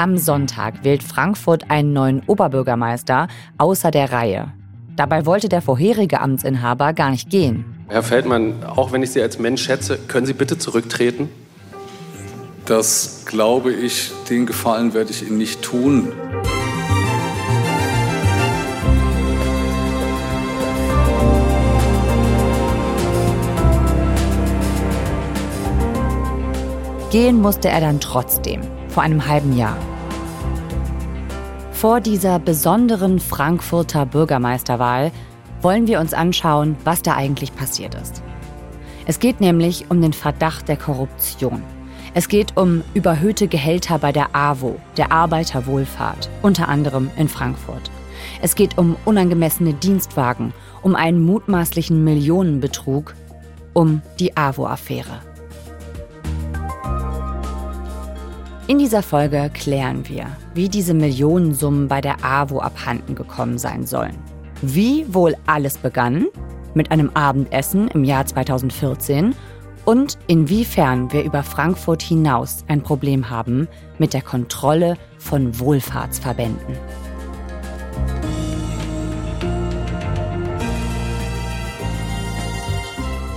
Am Sonntag wählt Frankfurt einen neuen Oberbürgermeister außer der Reihe. Dabei wollte der vorherige Amtsinhaber gar nicht gehen. Herr Feldmann, auch wenn ich Sie als Mensch schätze, können Sie bitte zurücktreten? Das glaube ich, den Gefallen werde ich Ihnen nicht tun. Gehen musste er dann trotzdem, vor einem halben Jahr. Vor dieser besonderen Frankfurter Bürgermeisterwahl wollen wir uns anschauen, was da eigentlich passiert ist. Es geht nämlich um den Verdacht der Korruption. Es geht um überhöhte Gehälter bei der AWO, der Arbeiterwohlfahrt, unter anderem in Frankfurt. Es geht um unangemessene Dienstwagen, um einen mutmaßlichen Millionenbetrug, um die AWO-Affäre. In dieser Folge klären wir, wie diese Millionensummen bei der AWO abhanden gekommen sein sollen. Wie wohl alles begann mit einem Abendessen im Jahr 2014 und inwiefern wir über Frankfurt hinaus ein Problem haben mit der Kontrolle von Wohlfahrtsverbänden.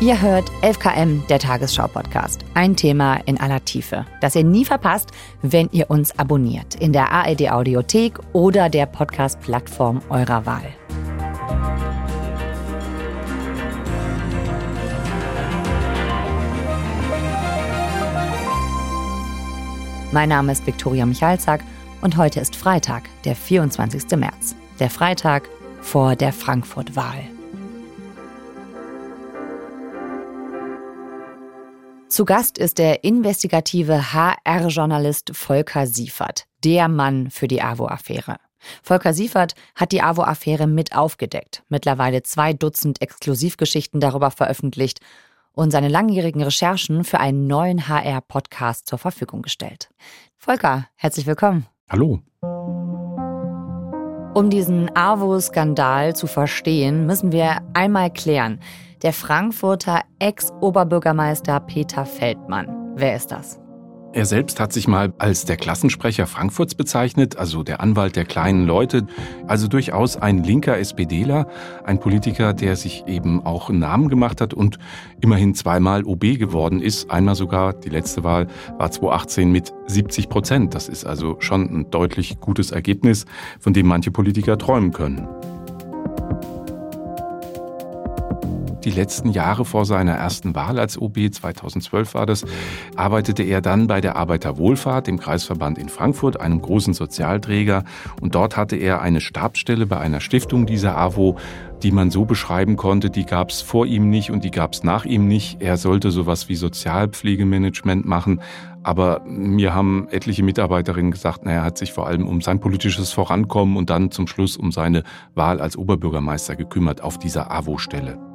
Ihr hört 11KM, der Tagesschau-Podcast. Ein Thema in aller Tiefe, das ihr nie verpasst, wenn ihr uns abonniert in der ARD-Audiothek oder der Podcast-Plattform eurer Wahl. Mein Name ist Viktoria Michalzack und heute ist Freitag, der 24. März. Der Freitag vor der Frankfurt-Wahl. Zu Gast ist der investigative HR-Journalist Volker Siefert, der Mann für die AWO-Affäre. Volker Siefert hat die AWO-Affäre mit aufgedeckt, mittlerweile zwei Dutzend Exklusivgeschichten darüber veröffentlicht und seine langjährigen Recherchen für einen neuen HR-Podcast zur Verfügung gestellt. Volker, herzlich willkommen. Hallo. Um diesen AWO-Skandal zu verstehen, müssen wir einmal klären, der Frankfurter Ex-Oberbürgermeister Peter Feldmann. Wer ist das? Er selbst hat sich mal als der Klassensprecher Frankfurts bezeichnet, also der Anwalt der kleinen Leute, also durchaus ein linker SPDler, ein Politiker, der sich eben auch einen Namen gemacht hat und immerhin zweimal OB geworden ist, einmal sogar, die letzte Wahl war 2018 mit 70 Prozent. Das ist also schon ein deutlich gutes Ergebnis, von dem manche Politiker träumen können. Die letzten Jahre vor seiner ersten Wahl als OB, 2012 war das, arbeitete er dann bei der Arbeiterwohlfahrt, dem Kreisverband in Frankfurt, einem großen Sozialträger. Und dort hatte er eine Stabsstelle bei einer Stiftung dieser AWO, die man so beschreiben konnte, die gab es vor ihm nicht und die gab es nach ihm nicht. Er sollte sowas wie Sozialpflegemanagement machen. Aber mir haben etliche Mitarbeiterinnen gesagt, naja, er hat sich vor allem um sein politisches Vorankommen und dann zum Schluss um seine Wahl als Oberbürgermeister gekümmert auf dieser AWO-Stelle.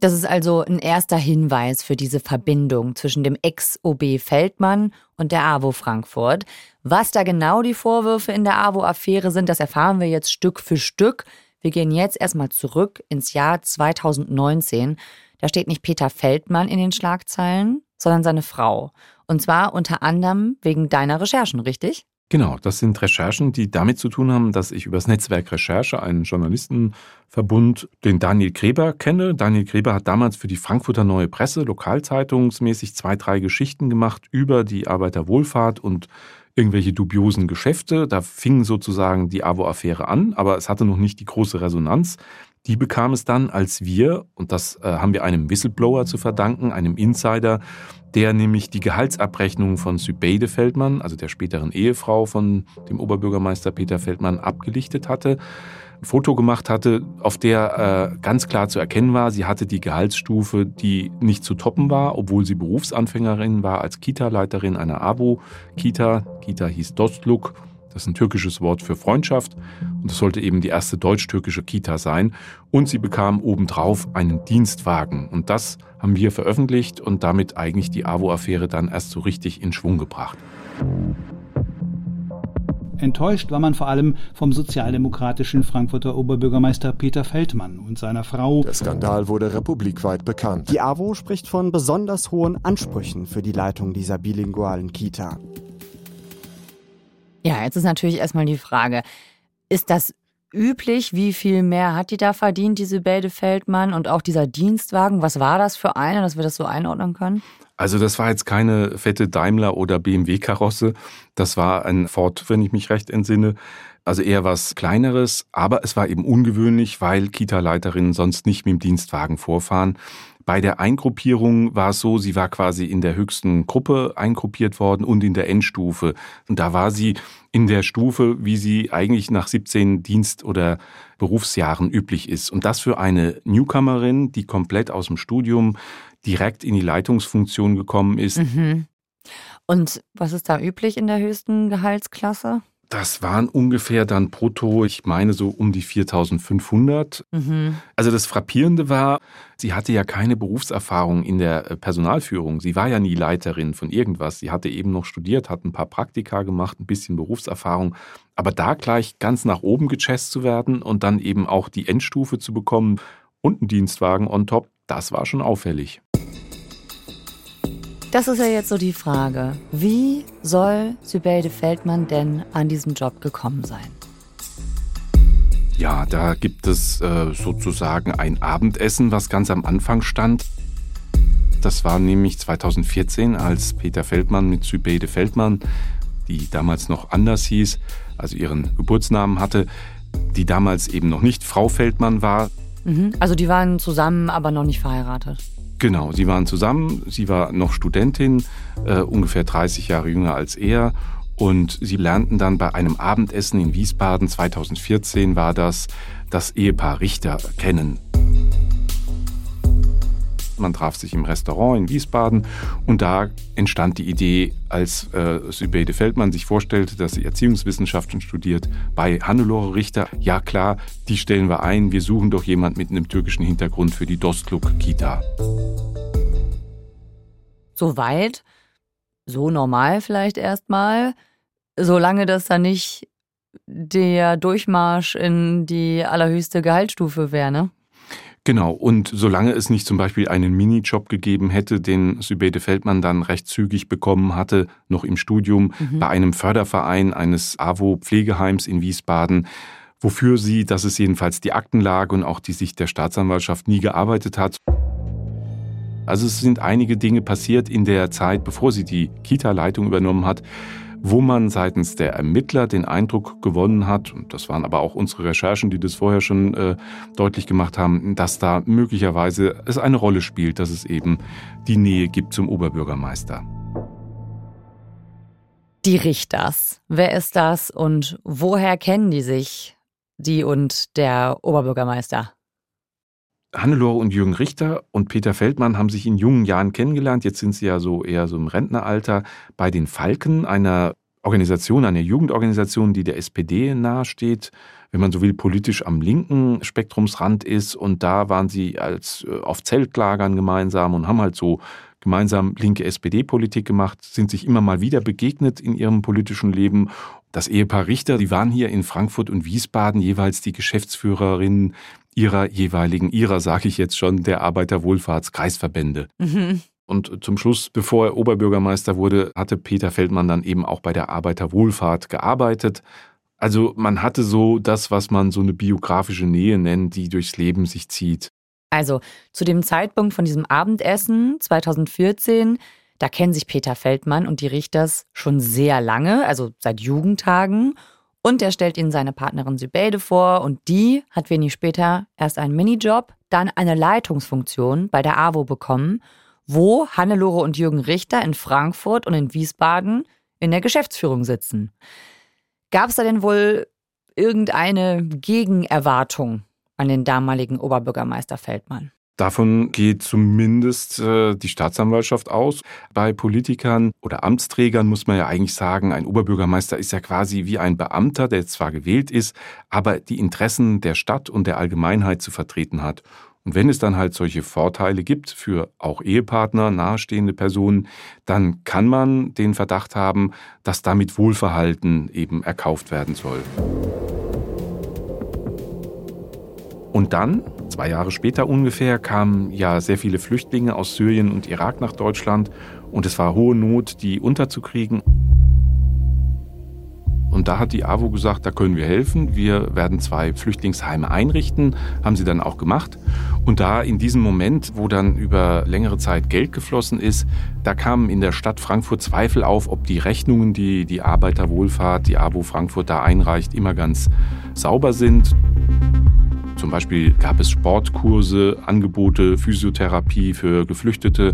Das ist also ein erster Hinweis für diese Verbindung zwischen dem Ex-OB Feldmann und der AWO Frankfurt. Was da genau die Vorwürfe in der AWO-Affäre sind, das erfahren wir jetzt Stück für Stück. Wir gehen jetzt erstmal zurück ins Jahr 2019. Da steht nicht Peter Feldmann in den Schlagzeilen, sondern seine Frau. Und zwar unter anderem wegen deiner Recherchen, richtig? Genau, das sind Recherchen, die damit zu tun haben, dass ich übers Netzwerk Recherche einen Journalistenverbund, den Daniel Gräber, kenne. Daniel Gräber hat damals für die Frankfurter Neue Presse lokalzeitungsmäßig zwei, drei Geschichten gemacht über die Arbeiterwohlfahrt und irgendwelche dubiosen Geschäfte. Da fing sozusagen die AWO-Affäre an, aber es hatte noch nicht die große Resonanz. Die bekam es dann, als wir, und das äh, haben wir einem Whistleblower zu verdanken, einem Insider, der nämlich die Gehaltsabrechnung von Sübeide Feldmann, also der späteren Ehefrau von dem Oberbürgermeister Peter Feldmann, abgelichtet hatte. Ein Foto gemacht hatte, auf der äh, ganz klar zu erkennen war, sie hatte die Gehaltsstufe, die nicht zu toppen war, obwohl sie Berufsanfängerin war als Kita-Leiterin einer ABO-Kita. Kita hieß Dostluk das ist ein türkisches Wort für Freundschaft und das sollte eben die erste deutsch-türkische Kita sein. Und sie bekam obendrauf einen Dienstwagen und das haben wir veröffentlicht und damit eigentlich die AWO-Affäre dann erst so richtig in Schwung gebracht. Enttäuscht war man vor allem vom sozialdemokratischen Frankfurter Oberbürgermeister Peter Feldmann und seiner Frau. Der Skandal wurde republikweit bekannt. Die AWO spricht von besonders hohen Ansprüchen für die Leitung dieser bilingualen Kita. Ja, jetzt ist natürlich erstmal die Frage, ist das üblich? Wie viel mehr hat die da verdient, diese Bälde Feldmann und auch dieser Dienstwagen? Was war das für eine, dass wir das so einordnen können? Also das war jetzt keine fette Daimler oder BMW-Karosse. Das war ein Ford, wenn ich mich recht entsinne. Also eher was Kleineres, aber es war eben ungewöhnlich, weil Kita-Leiterinnen sonst nicht mit dem Dienstwagen vorfahren. Bei der Eingruppierung war es so, sie war quasi in der höchsten Gruppe eingruppiert worden und in der Endstufe. Und da war sie in der Stufe, wie sie eigentlich nach 17 Dienst- oder Berufsjahren üblich ist. Und das für eine Newcomerin, die komplett aus dem Studium direkt in die Leitungsfunktion gekommen ist. Mhm. Und was ist da üblich in der höchsten Gehaltsklasse? Das waren ungefähr dann brutto, ich meine so um die 4500. Mhm. Also das Frappierende war, sie hatte ja keine Berufserfahrung in der äh, Personalführung. Sie war ja nie Leiterin von irgendwas. Sie hatte eben noch studiert, hat ein paar Praktika gemacht, ein bisschen Berufserfahrung. Aber da gleich ganz nach oben gechest zu werden und dann eben auch die Endstufe zu bekommen und einen Dienstwagen on top, das war schon auffällig. Das ist ja jetzt so die Frage. Wie soll Sübeide Feldmann denn an diesen Job gekommen sein? Ja, da gibt es äh, sozusagen ein Abendessen, was ganz am Anfang stand. Das war nämlich 2014, als Peter Feldmann mit Sübeide Feldmann, die damals noch anders hieß, also ihren Geburtsnamen hatte, die damals eben noch nicht Frau Feldmann war. Mhm. Also die waren zusammen, aber noch nicht verheiratet. Genau, sie waren zusammen, sie war noch Studentin, äh, ungefähr 30 Jahre jünger als er. Und sie lernten dann bei einem Abendessen in Wiesbaden, 2014 war das, das Ehepaar Richter kennen. Man traf sich im Restaurant in Wiesbaden und da entstand die Idee, als äh, Sübeide Feldmann sich vorstellte, dass sie Erziehungswissenschaften studiert, bei Hannelore Richter, ja klar, die stellen wir ein, wir suchen doch jemand mit einem türkischen Hintergrund für die Dostluk-Kita. Soweit, so normal vielleicht erstmal, solange das dann nicht der Durchmarsch in die allerhöchste Gehaltsstufe wäre, ne? Genau, und solange es nicht zum Beispiel einen Minijob gegeben hätte, den Sübede Feldmann dann recht zügig bekommen hatte, noch im Studium, mhm. bei einem Förderverein eines AWO-Pflegeheims in Wiesbaden, wofür sie, das ist jedenfalls die Aktenlage und auch die Sicht der Staatsanwaltschaft, nie gearbeitet hat. Also es sind einige Dinge passiert in der Zeit, bevor sie die Kita-Leitung übernommen hat, wo man seitens der Ermittler den Eindruck gewonnen hat, und das waren aber auch unsere Recherchen, die das vorher schon äh, deutlich gemacht haben, dass da möglicherweise es eine Rolle spielt, dass es eben die Nähe gibt zum Oberbürgermeister. Die Richters. Wer ist das und woher kennen die sich, die und der Oberbürgermeister? Hannelore und Jürgen Richter und Peter Feldmann haben sich in jungen Jahren kennengelernt. Jetzt sind sie ja so eher so im Rentneralter bei den Falken, einer Organisation, einer Jugendorganisation, die der SPD nahesteht, wenn man so will, politisch am linken Spektrumsrand ist. Und da waren sie als äh, auf Zeltlagern gemeinsam und haben halt so gemeinsam linke SPD-Politik gemacht, sind sich immer mal wieder begegnet in ihrem politischen Leben. Das Ehepaar Richter, die waren hier in Frankfurt und Wiesbaden jeweils die Geschäftsführerinnen ihrer jeweiligen, ihrer sage ich jetzt schon, der Arbeiterwohlfahrtskreisverbände. Mhm. Und zum Schluss, bevor er Oberbürgermeister wurde, hatte Peter Feldmann dann eben auch bei der Arbeiterwohlfahrt gearbeitet. Also man hatte so das, was man so eine biografische Nähe nennt, die durchs Leben sich zieht. Also zu dem Zeitpunkt von diesem Abendessen 2014, da kennen sich Peter Feldmann und die Richters schon sehr lange, also seit Jugendtagen. Und er stellt ihnen seine Partnerin Sübeide vor und die hat wenig später erst einen Minijob, dann eine Leitungsfunktion bei der AWO bekommen, wo Hannelore und Jürgen Richter in Frankfurt und in Wiesbaden in der Geschäftsführung sitzen. Gab es da denn wohl irgendeine Gegenerwartung an den damaligen Oberbürgermeister Feldmann? Davon geht zumindest äh, die Staatsanwaltschaft aus. Bei Politikern oder Amtsträgern muss man ja eigentlich sagen, ein Oberbürgermeister ist ja quasi wie ein Beamter, der zwar gewählt ist, aber die Interessen der Stadt und der Allgemeinheit zu vertreten hat. Und wenn es dann halt solche Vorteile gibt für auch Ehepartner, nahestehende Personen, dann kann man den Verdacht haben, dass damit Wohlverhalten eben erkauft werden soll. Und dann, zwei Jahre später ungefähr, kamen ja sehr viele Flüchtlinge aus Syrien und Irak nach Deutschland und es war hohe Not, die unterzukriegen. Und da hat die AWO gesagt, da können wir helfen. Wir werden zwei Flüchtlingsheime einrichten. Haben sie dann auch gemacht. Und da in diesem Moment, wo dann über längere Zeit Geld geflossen ist, da kamen in der Stadt Frankfurt Zweifel auf, ob die Rechnungen, die die Arbeiterwohlfahrt, die AWO Frankfurt da einreicht, immer ganz sauber sind. Zum Beispiel gab es Sportkurse, Angebote, Physiotherapie für Geflüchtete,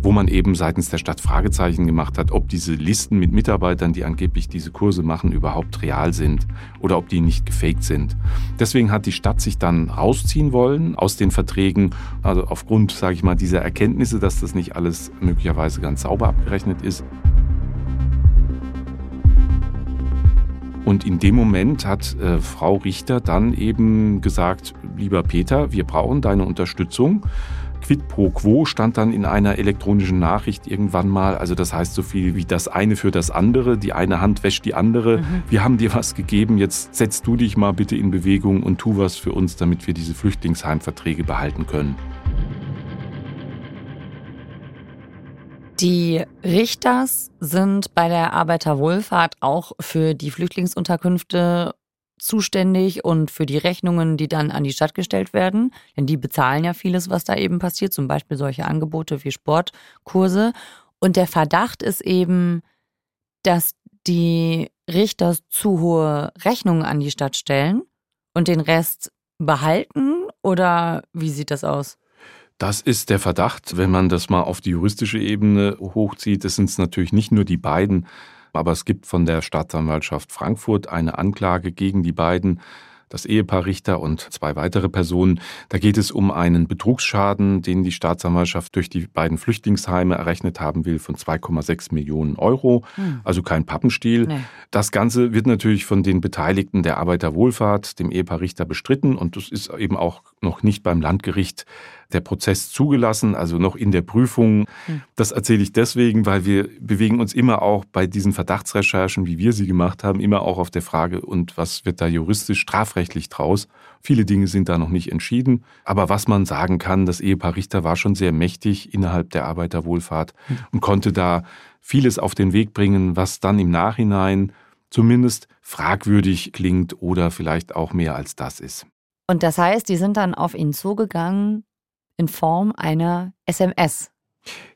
wo man eben seitens der Stadt Fragezeichen gemacht hat, ob diese Listen mit Mitarbeitern, die angeblich diese Kurse machen, überhaupt real sind oder ob die nicht gefaked sind. Deswegen hat die Stadt sich dann rausziehen wollen aus den Verträgen, also aufgrund, sage ich mal, dieser Erkenntnisse, dass das nicht alles möglicherweise ganz sauber abgerechnet ist. Und in dem Moment hat äh, Frau Richter dann eben gesagt, lieber Peter, wir brauchen deine Unterstützung. Quid pro quo stand dann in einer elektronischen Nachricht irgendwann mal. Also das heißt so viel wie das eine für das andere. Die eine Hand wäscht die andere. Mhm. Wir haben dir was gegeben. Jetzt setzt du dich mal bitte in Bewegung und tu was für uns, damit wir diese Flüchtlingsheimverträge behalten können. Die Richters sind bei der Arbeiterwohlfahrt auch für die Flüchtlingsunterkünfte zuständig und für die Rechnungen, die dann an die Stadt gestellt werden. Denn die bezahlen ja vieles, was da eben passiert, zum Beispiel solche Angebote wie Sportkurse. Und der Verdacht ist eben, dass die Richter zu hohe Rechnungen an die Stadt stellen und den Rest behalten. Oder wie sieht das aus? Das ist der Verdacht, wenn man das mal auf die juristische Ebene hochzieht. Es sind natürlich nicht nur die beiden, aber es gibt von der Staatsanwaltschaft Frankfurt eine Anklage gegen die beiden das Ehepaar Richter und zwei weitere Personen. Da geht es um einen Betrugsschaden, den die Staatsanwaltschaft durch die beiden Flüchtlingsheime errechnet haben will von 2,6 Millionen Euro. Hm. Also kein Pappenstiel. Nee. Das Ganze wird natürlich von den Beteiligten der Arbeiterwohlfahrt, dem Ehepaar Richter, bestritten und das ist eben auch noch nicht beim Landgericht der Prozess zugelassen, also noch in der Prüfung. Hm. Das erzähle ich deswegen, weil wir bewegen uns immer auch bei diesen Verdachtsrecherchen, wie wir sie gemacht haben, immer auch auf der Frage, und was wird da juristisch, strafrechtlich draus? Viele Dinge sind da noch nicht entschieden. Aber was man sagen kann, das Ehepaar Richter war schon sehr mächtig innerhalb der Arbeiterwohlfahrt hm. und konnte da vieles auf den Weg bringen, was dann im Nachhinein zumindest fragwürdig klingt oder vielleicht auch mehr als das ist. Und das heißt, die sind dann auf ihn zugegangen in Form einer SMS.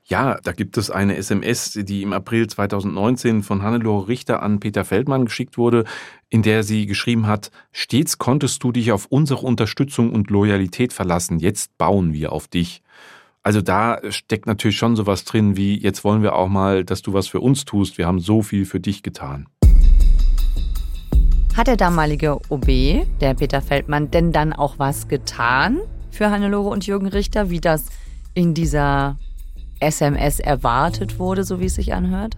Ja, da gibt es eine SMS, die im April 2019 von Hannelore Richter an Peter Feldmann geschickt wurde, in der sie geschrieben hat, stets konntest du dich auf unsere Unterstützung und Loyalität verlassen, jetzt bauen wir auf dich. Also da steckt natürlich schon sowas drin wie, jetzt wollen wir auch mal, dass du was für uns tust, wir haben so viel für dich getan. Hat der damalige OB, der Peter Feldmann, denn dann auch was getan? Für Hannelore und Jürgen Richter, wie das in dieser SMS erwartet wurde, so wie es sich anhört?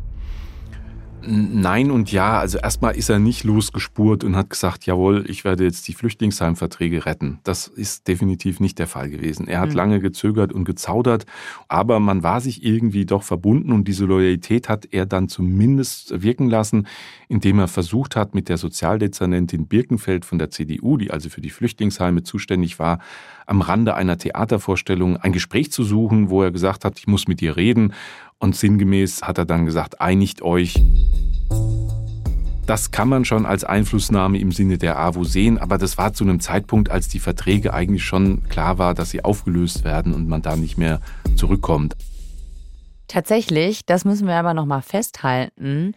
Nein und ja. Also erstmal ist er nicht losgespurt und hat gesagt, jawohl, ich werde jetzt die Flüchtlingsheimverträge retten. Das ist definitiv nicht der Fall gewesen. Er hat mhm. lange gezögert und gezaudert, aber man war sich irgendwie doch verbunden und diese Loyalität hat er dann zumindest wirken lassen, indem er versucht hat, mit der Sozialdezernentin Birkenfeld von der CDU, die also für die Flüchtlingsheime zuständig war, am Rande einer Theatervorstellung ein Gespräch zu suchen, wo er gesagt hat, ich muss mit ihr reden. Und sinngemäß hat er dann gesagt, einigt euch. Das kann man schon als Einflussnahme im Sinne der AWO sehen, aber das war zu einem Zeitpunkt, als die Verträge eigentlich schon klar war, dass sie aufgelöst werden und man da nicht mehr zurückkommt. Tatsächlich, das müssen wir aber nochmal festhalten,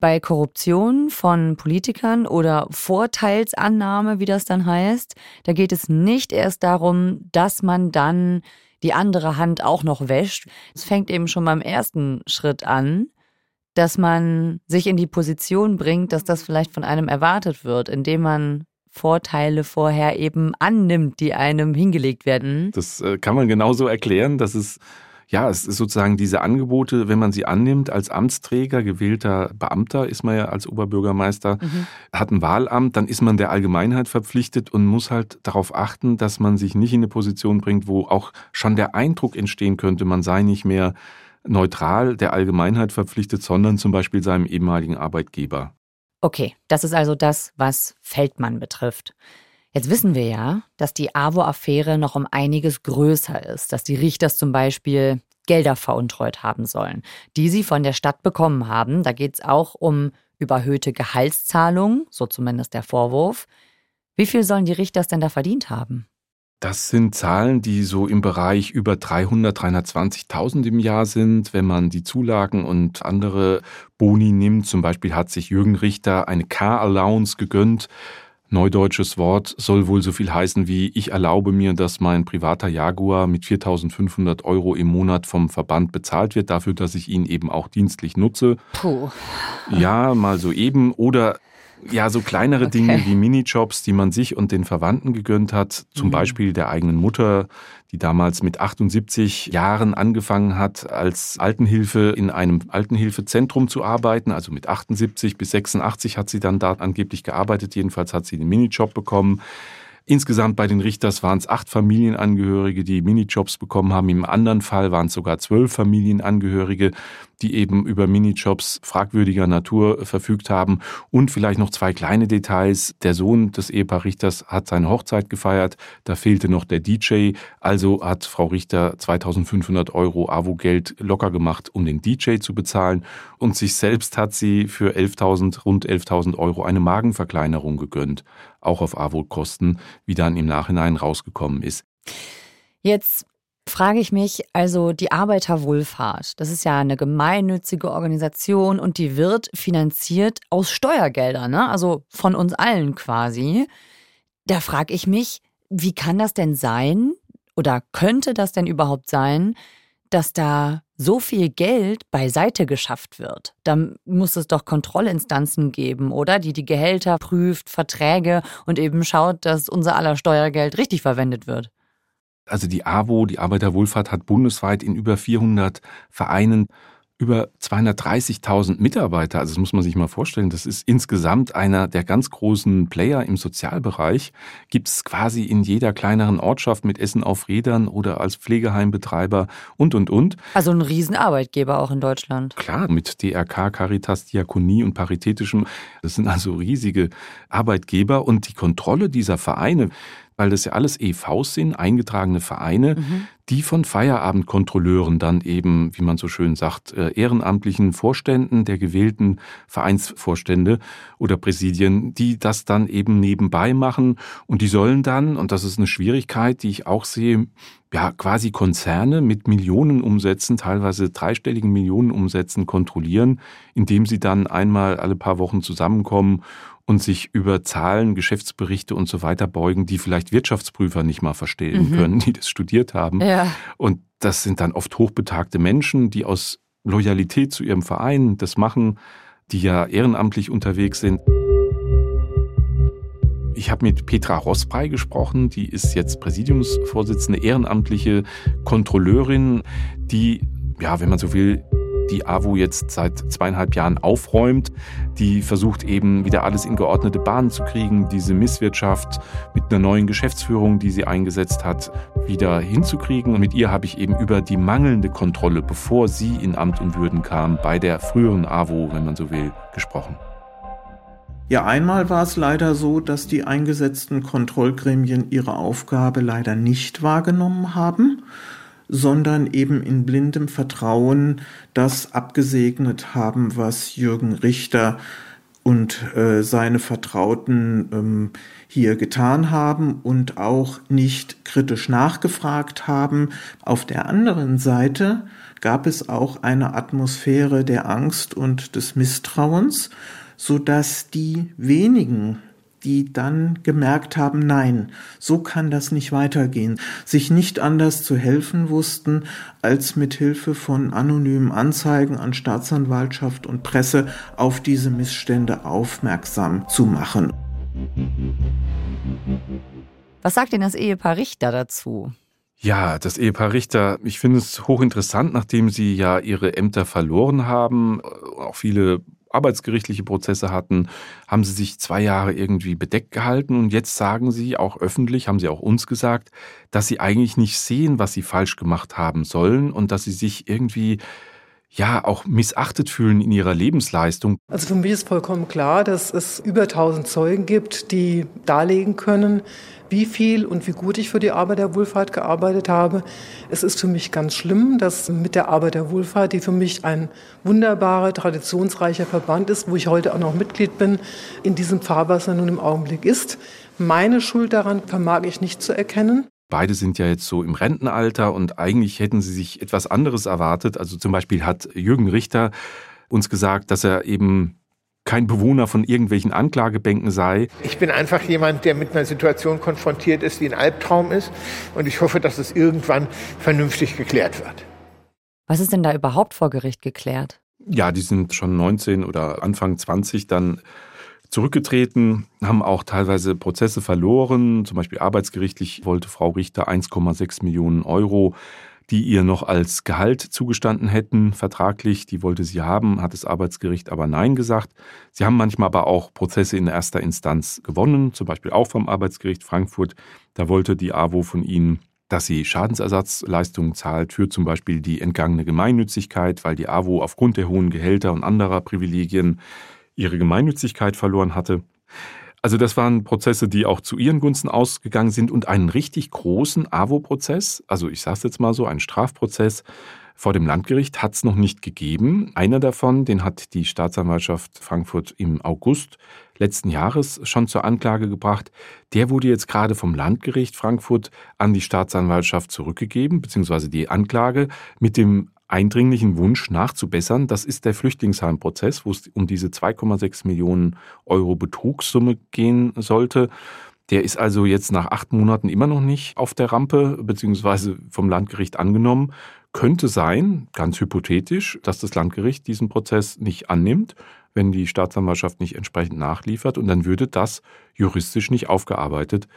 bei Korruption von Politikern oder Vorteilsannahme, wie das dann heißt, da geht es nicht erst darum, dass man dann die andere Hand auch noch wäscht. Es fängt eben schon beim ersten Schritt an, dass man sich in die Position bringt, dass das vielleicht von einem erwartet wird, indem man Vorteile vorher eben annimmt, die einem hingelegt werden. Das äh, kann man genauso erklären, dass es ja, es ist sozusagen diese Angebote, wenn man sie annimmt, als Amtsträger, gewählter Beamter ist man ja als Oberbürgermeister, mhm. hat ein Wahlamt, dann ist man der Allgemeinheit verpflichtet und muss halt darauf achten, dass man sich nicht in eine Position bringt, wo auch schon der Eindruck entstehen könnte, man sei nicht mehr neutral der Allgemeinheit verpflichtet, sondern zum Beispiel seinem ehemaligen Arbeitgeber. Okay, das ist also das, was Feldmann betrifft. Jetzt wissen wir ja, dass die AWO-Affäre noch um einiges größer ist, dass die Richters zum Beispiel Gelder veruntreut haben sollen, die sie von der Stadt bekommen haben. Da geht es auch um überhöhte Gehaltszahlungen, so zumindest der Vorwurf. Wie viel sollen die Richter denn da verdient haben? Das sind Zahlen, die so im Bereich über 300, 320.000 im Jahr sind, wenn man die Zulagen und andere Boni nimmt. Zum Beispiel hat sich Jürgen Richter eine Car Allowance gegönnt. Neudeutsches Wort soll wohl so viel heißen wie ich erlaube mir, dass mein privater Jaguar mit 4.500 Euro im Monat vom Verband bezahlt wird, dafür, dass ich ihn eben auch dienstlich nutze. Puh. Ja, mal so eben. Oder ja, so kleinere Okay. Dinge wie Minijobs, die man sich und den Verwandten gegönnt hat, zum Mhm. Beispiel der eigenen Mutter, die damals mit 78 Jahren angefangen hat, als Altenhilfe in einem Altenhilfezentrum zu arbeiten. Also mit 78 bis 86 hat sie dann da angeblich gearbeitet. Jedenfalls hat sie den Minijob bekommen. Insgesamt bei den Richters waren es acht Familienangehörige, die Minijobs bekommen haben. Im anderen Fall waren es sogar zwölf Familienangehörige, die eben über Minijobs fragwürdiger Natur verfügt haben. Und vielleicht noch zwei kleine Details. Der Sohn des Ehepaar Richters hat seine Hochzeit gefeiert. Da fehlte noch der DJ. Also hat Frau Richter 2500 Euro AWO-Geld locker gemacht, um den DJ zu bezahlen. Und sich selbst hat sie für 11.000, rund 11.000 Euro eine Magenverkleinerung gegönnt. Auch auf AWO-Kosten, wie dann im Nachhinein rausgekommen ist. Jetzt frage ich mich, also die Arbeiterwohlfahrt, das ist ja eine gemeinnützige Organisation und die wird finanziert aus Steuergeldern, ne? also von uns allen quasi. Da frage ich mich, wie kann das denn sein oder könnte das denn überhaupt sein, dass da so viel Geld beiseite geschafft wird? Da muss es doch Kontrollinstanzen geben, oder? Die die Gehälter prüft, Verträge und eben schaut, dass unser aller Steuergeld richtig verwendet wird. Also die AWO, die Arbeiterwohlfahrt, hat bundesweit in über 400 Vereinen über 230.000 Mitarbeiter. Also das muss man sich mal vorstellen. Das ist insgesamt einer der ganz großen Player im Sozialbereich. Gibt es quasi in jeder kleineren Ortschaft mit Essen auf Rädern oder als Pflegeheimbetreiber und, und, und. Also ein Riesenarbeitgeber auch in Deutschland. Klar, mit DRK, Caritas, Diakonie und Paritätischem. Das sind also riesige Arbeitgeber und die Kontrolle dieser Vereine, weil das ja alles EVs sind, eingetragene Vereine, die von Feierabendkontrolleuren dann eben, wie man so schön sagt, äh, ehrenamtlichen Vorständen der gewählten Vereinsvorstände oder Präsidien, die das dann eben nebenbei machen. Und die sollen dann, und das ist eine Schwierigkeit, die ich auch sehe, ja, quasi Konzerne mit Millionenumsätzen, teilweise dreistelligen Millionenumsätzen kontrollieren, indem sie dann einmal alle paar Wochen zusammenkommen und sich über Zahlen, Geschäftsberichte und so weiter beugen, die vielleicht Wirtschaftsprüfer nicht mal verstehen Mhm. können, die das studiert haben. Ja. Und das sind dann oft hochbetagte Menschen, die aus Loyalität zu ihrem Verein das machen, die ja ehrenamtlich unterwegs sind. Ich habe mit Petra Rossbrei gesprochen, die ist jetzt Präsidiumsvorsitzende, ehrenamtliche Kontrolleurin, die, ja, wenn man so will, die AWO jetzt seit zweieinhalb Jahren aufräumt, die versucht eben wieder alles in geordnete Bahnen zu kriegen, diese Misswirtschaft mit einer neuen Geschäftsführung, die sie eingesetzt hat, wieder hinzukriegen. Und mit ihr habe ich eben über die mangelnde Kontrolle, bevor sie in Amt und Würden kam, bei der früheren AWO, wenn man so will, gesprochen. Ja, einmal war es leider so, dass die eingesetzten Kontrollgremien ihre Aufgabe leider nicht wahrgenommen haben, sondern eben in blindem Vertrauen das abgesegnet haben, was Jürgen Richter und äh, seine Vertrauten ähm, hier getan haben und auch nicht kritisch nachgefragt haben. Auf der anderen Seite gab es auch eine Atmosphäre der Angst und des Misstrauens, so dass die wenigen, die dann gemerkt haben, nein, so kann das nicht weitergehen, sich nicht anders zu helfen wussten, als mit Hilfe von anonymen Anzeigen an Staatsanwaltschaft und Presse auf diese Missstände aufmerksam zu machen. Was sagt denn das Ehepaar Richter dazu? Ja, das Ehepaar Richter, ich finde es hochinteressant, nachdem sie ja ihre Ämter verloren haben, auch viele arbeitsgerichtliche Prozesse hatten, haben sie sich zwei Jahre irgendwie bedeckt gehalten und jetzt sagen sie auch öffentlich, haben sie auch uns gesagt, dass sie eigentlich nicht sehen, was sie falsch gemacht haben sollen und dass sie sich irgendwie ja auch missachtet fühlen in ihrer Lebensleistung. Also für mich ist vollkommen klar, dass es über 1000 Zeugen gibt, die darlegen können, wie viel und wie gut ich für die Arbeit der Wohlfahrt gearbeitet habe. Es ist für mich ganz schlimm, dass mit der Arbeit der Wohlfahrt, die für mich ein wunderbarer, traditionsreicher Verband ist, wo ich heute auch noch Mitglied bin, in diesem Fahrwasser nun im Augenblick ist. Meine Schuld daran vermag ich nicht zu erkennen. Beide sind ja jetzt so im Rentenalter und eigentlich hätten sie sich etwas anderes erwartet. Also zum Beispiel hat Jürgen Richter uns gesagt, dass er eben kein Bewohner von irgendwelchen Anklagebänken sei. Ich bin einfach jemand, der mit einer Situation konfrontiert ist, die ein Albtraum ist. Und ich hoffe, dass es irgendwann vernünftig geklärt wird. Was ist denn da überhaupt vor Gericht geklärt? Ja, die sind schon 19 oder Anfang 20 dann zurückgetreten, haben auch teilweise Prozesse verloren. Zum Beispiel arbeitsgerichtlich wollte Frau Richter 1,6 Millionen Euro, die ihr noch als Gehalt zugestanden hätten, vertraglich. Die wollte sie haben, hat das Arbeitsgericht aber Nein gesagt. Sie haben manchmal aber auch Prozesse in erster Instanz gewonnen, zum Beispiel auch vom Arbeitsgericht Frankfurt. Da wollte die AWO von ihnen dass sie Schadensersatzleistungen zahlt für zum Beispiel die entgangene Gemeinnützigkeit, weil die AWO aufgrund der hohen Gehälter und anderer Privilegien ihre Gemeinnützigkeit verloren hatte. Also das waren Prozesse, die auch zu ihren Gunsten ausgegangen sind und einen richtig großen AWO-Prozess, also ich sage es jetzt mal so, einen Strafprozess vor dem Landgericht hat es noch nicht gegeben. Einer davon, den hat die Staatsanwaltschaft Frankfurt im August letzten Jahres schon zur Anklage gebracht. Der wurde jetzt gerade vom Landgericht Frankfurt an die Staatsanwaltschaft zurückgegeben, beziehungsweise die Anklage mit dem eindringlichen Wunsch nachzubessern. Das ist der Flüchtlingsheimprozess, wo es um diese 2,6 Millionen Euro Betrugssumme gehen sollte. Der ist also jetzt nach acht Monaten immer noch nicht auf der Rampe, beziehungsweise vom Landgericht angenommen. Könnte sein, ganz hypothetisch, dass das Landgericht diesen Prozess nicht annimmt, wenn die Staatsanwaltschaft nicht entsprechend nachliefert. Und dann würde das juristisch nicht aufgearbeitet.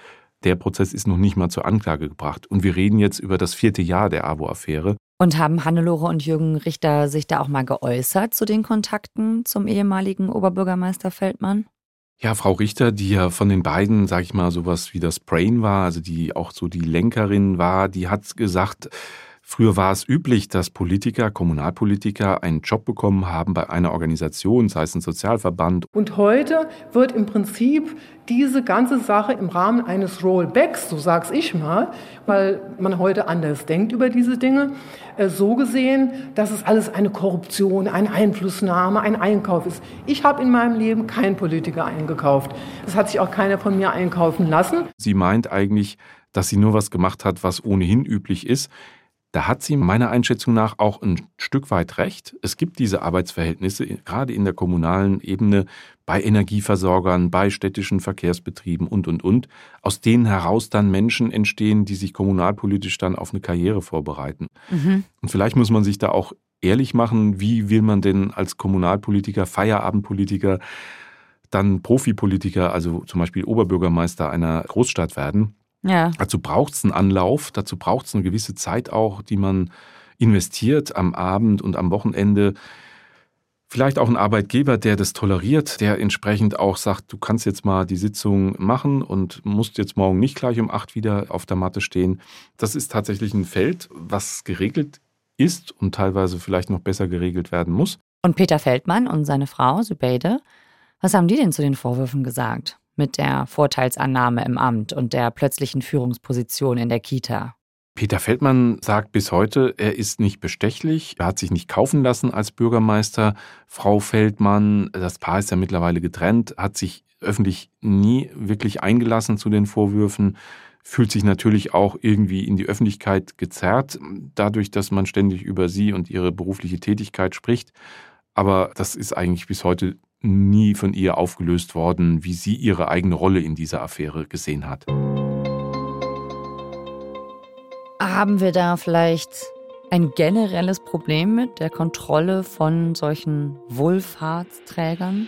Der Prozess ist noch nicht mal zur Anklage gebracht. Und wir reden jetzt über das vierte Jahr der AWO-Affäre. Und haben Hannelore und Jürgen Richter sich da auch mal geäußert zu den Kontakten zum ehemaligen Oberbürgermeister Feldmann? Ja, Frau Richter, die ja von den beiden, sag ich mal, sowas wie das Brain war, also die auch so die Lenkerin war, die hat gesagt, Früher war es üblich, dass Politiker, Kommunalpolitiker einen Job bekommen haben bei einer Organisation, sei es ein Sozialverband. Und heute wird im Prinzip diese ganze Sache im Rahmen eines Rollbacks, so sag's ich mal, weil man heute anders denkt über diese Dinge, äh, so gesehen, dass es alles eine Korruption, eine Einflussnahme, ein Einkauf ist. Ich habe in meinem Leben keinen Politiker eingekauft. Das hat sich auch keiner von mir einkaufen lassen. Sie meint eigentlich, dass sie nur was gemacht hat, was ohnehin üblich ist. Da hat sie meiner Einschätzung nach auch ein Stück weit recht. Es gibt diese Arbeitsverhältnisse, gerade in der kommunalen Ebene, bei Energieversorgern, bei städtischen Verkehrsbetrieben und, und, und, aus denen heraus dann Menschen entstehen, die sich kommunalpolitisch dann auf eine Karriere vorbereiten. Mhm. Und vielleicht muss man sich da auch ehrlich machen, wie will man denn als Kommunalpolitiker, Feierabendpolitiker, dann Profipolitiker, also zum Beispiel Oberbürgermeister einer Großstadt werden. Ja. Dazu braucht es einen Anlauf, dazu braucht es eine gewisse Zeit auch, die man investiert am Abend und am Wochenende. Vielleicht auch ein Arbeitgeber, der das toleriert, der entsprechend auch sagt, du kannst jetzt mal die Sitzung machen und musst jetzt morgen nicht gleich um acht wieder auf der Matte stehen. Das ist tatsächlich ein Feld, was geregelt ist und teilweise vielleicht noch besser geregelt werden muss. Und Peter Feldmann und seine Frau Sübeide, was haben die denn zu den Vorwürfen gesagt? Mit der Vorteilsannahme im Amt und der plötzlichen Führungsposition in der Kita. Peter Feldmann sagt bis heute, er ist nicht bestechlich, er hat sich nicht kaufen lassen als Bürgermeister. Frau Feldmann, das Paar ist ja mittlerweile getrennt, hat sich öffentlich nie wirklich eingelassen zu den Vorwürfen, fühlt sich natürlich auch irgendwie in die Öffentlichkeit gezerrt, dadurch, dass man ständig über sie und ihre berufliche Tätigkeit spricht. Aber das ist eigentlich bis heute nie von ihr aufgelöst worden, wie sie ihre eigene Rolle in dieser Affäre gesehen hat. Haben wir da vielleicht ein generelles Problem mit der Kontrolle von solchen Wohlfahrtsträgern?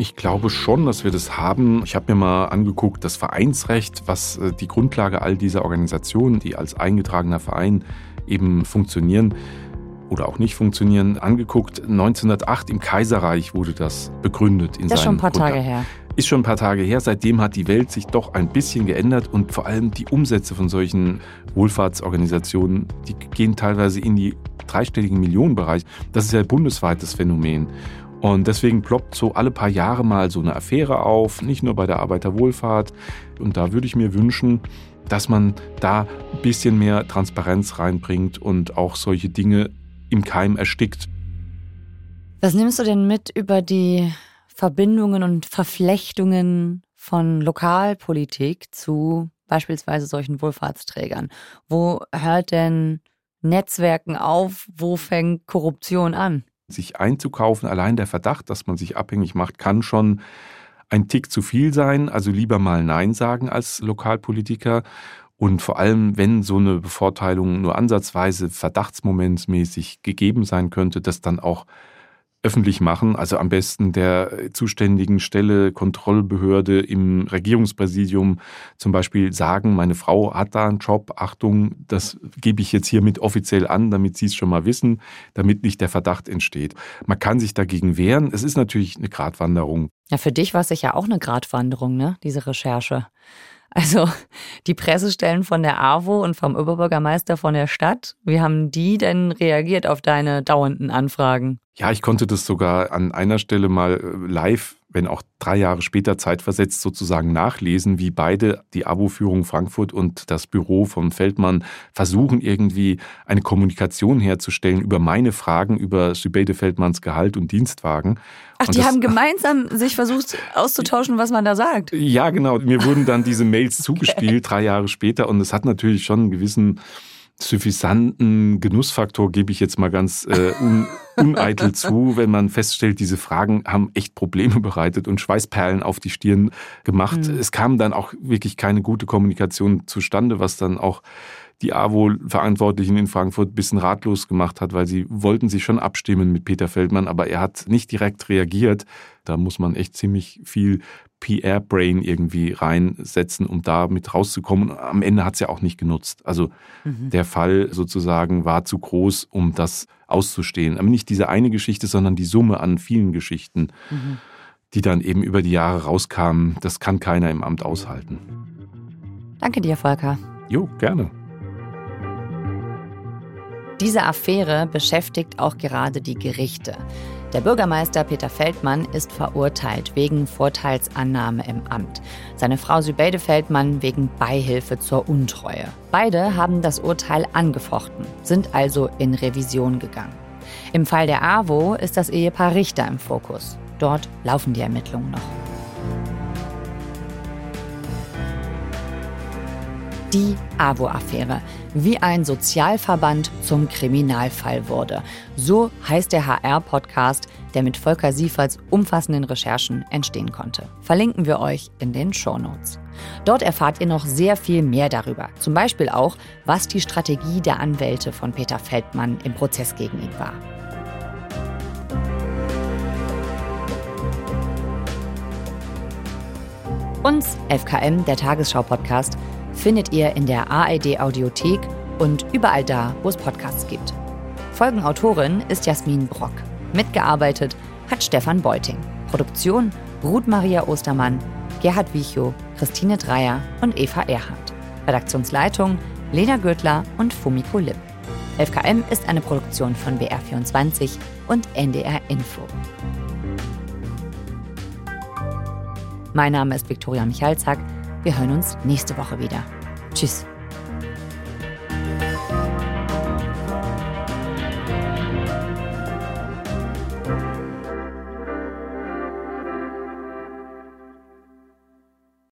Ich glaube schon, dass wir das haben. Ich habe mir mal angeguckt, das Vereinsrecht, was äh, die Grundlage all dieser Organisationen, die als eingetragener Verein eben funktionieren, oder auch nicht funktionieren, angeguckt. 1908 im Kaiserreich wurde das begründet. In das ist schon ein paar Grunde. Tage her. Ist schon ein paar Tage her. Seitdem hat die Welt sich doch ein bisschen geändert und vor allem die Umsätze von solchen Wohlfahrtsorganisationen, die gehen teilweise in die dreistelligen Millionenbereich. Das ist ja ein bundesweites Phänomen. Und deswegen ploppt so alle paar Jahre mal so eine Affäre auf, nicht nur bei der Arbeiterwohlfahrt. Und da würde ich mir wünschen, dass man da ein bisschen mehr Transparenz reinbringt und auch solche Dinge im Keim erstickt. Was nimmst du denn mit über die Verbindungen und Verflechtungen von Lokalpolitik zu beispielsweise solchen Wohlfahrtsträgern? Wo hört denn Netzwerken auf? Wo fängt Korruption an? Sich einzukaufen, allein der Verdacht, dass man sich abhängig macht, kann schon ein Tick zu viel sein. Also lieber mal Nein sagen als Lokalpolitiker. Und vor allem, wenn so eine Bevorteilung nur ansatzweise verdachtsmomentsmäßig gegeben sein könnte, das dann auch öffentlich machen, also am besten der zuständigen Stelle, Kontrollbehörde im Regierungspräsidium zum Beispiel sagen, meine Frau hat da einen Job, Achtung, das gebe ich jetzt hiermit offiziell an, damit Sie es schon mal wissen, damit nicht der Verdacht entsteht. Man kann sich dagegen wehren. Es ist natürlich eine Gratwanderung. Ja, für dich war es sicher auch eine Gratwanderung, ne, diese Recherche. Also die Pressestellen von der AWO und vom Oberbürgermeister von der Stadt, wie haben die denn reagiert auf deine dauernden Anfragen? Ja, ich konnte das sogar an einer Stelle mal äh, live, wenn auch drei Jahre später zeitversetzt sozusagen nachlesen, wie beide, die Abo-Führung Frankfurt und das Büro von Feldmann, versuchen irgendwie eine Kommunikation herzustellen über meine Fragen über Sübeide Feldmanns Gehalt und Dienstwagen. Ach, und die haben gemeinsam sich versucht auszutauschen, was man da sagt. Ja, genau. Mir wurden dann diese Mails zugespielt, okay. drei Jahre später. Und es hat natürlich schon einen gewissen suffisanten Genussfaktor, gebe ich jetzt mal ganz äh, un, uneitel zu, wenn man feststellt, diese Fragen haben echt Probleme bereitet und Schweißperlen auf die Stirn gemacht. Mhm. Es kam dann auch wirklich keine gute Kommunikation zustande, was dann auch die AWO-Verantwortlichen in Frankfurt ein bisschen ratlos gemacht hat, weil sie wollten sich schon abstimmen mit Peter Feldmann, aber er hat nicht direkt reagiert. Da muss man echt ziemlich viel PR-Brain irgendwie reinsetzen, um da mit rauszukommen. Am Ende hat es ja auch nicht genutzt. Also mhm. der Fall sozusagen war zu groß, um das auszustehen. Aber nicht diese eine Geschichte, sondern die Summe an vielen Geschichten, mhm. die dann eben über die Jahre rauskamen. Das kann keiner im Amt aushalten. Danke dir, Volker. Jo, gerne. Diese Affäre beschäftigt auch gerade die Gerichte. Der Bürgermeister Peter Feldmann ist verurteilt wegen Vorteilsannahme im Amt. Seine Frau Sübeide Feldmann wegen Beihilfe zur Untreue. Beide haben das Urteil angefochten, sind also in Revision gegangen. Im Fall der AWO ist das Ehepaar Richter im Fokus. Dort laufen die Ermittlungen noch. Die AWO-Affäre, wie ein Sozialverband zum Kriminalfall wurde. So heißt der HR-Podcast, der mit Volker Sieferts umfassenden Recherchen entstehen konnte. Verlinken wir euch in den Shownotes. Dort erfahrt ihr noch sehr viel mehr darüber. Zum Beispiel auch, was die Strategie der Anwälte von Peter Feldmann im Prozess gegen ihn war. Uns, FKM, der Tagesschau-Podcast, findet ihr in der ARD Audiothek und überall da, wo es Podcasts gibt. Folgenautorin ist Jasmin Brock. Mitgearbeitet hat Stefan Beuting. Produktion Ruth Maria Ostermann, Gerhard Wichow, Christine Dreier und Eva Erhardt. Redaktionsleitung Lena Gürtler und Fumiko Lipp. FKM ist eine Produktion von BR24 und NDR Info. Mein Name ist Viktoria Michalzack. Wir hören uns nächste Woche wieder. Tschüss.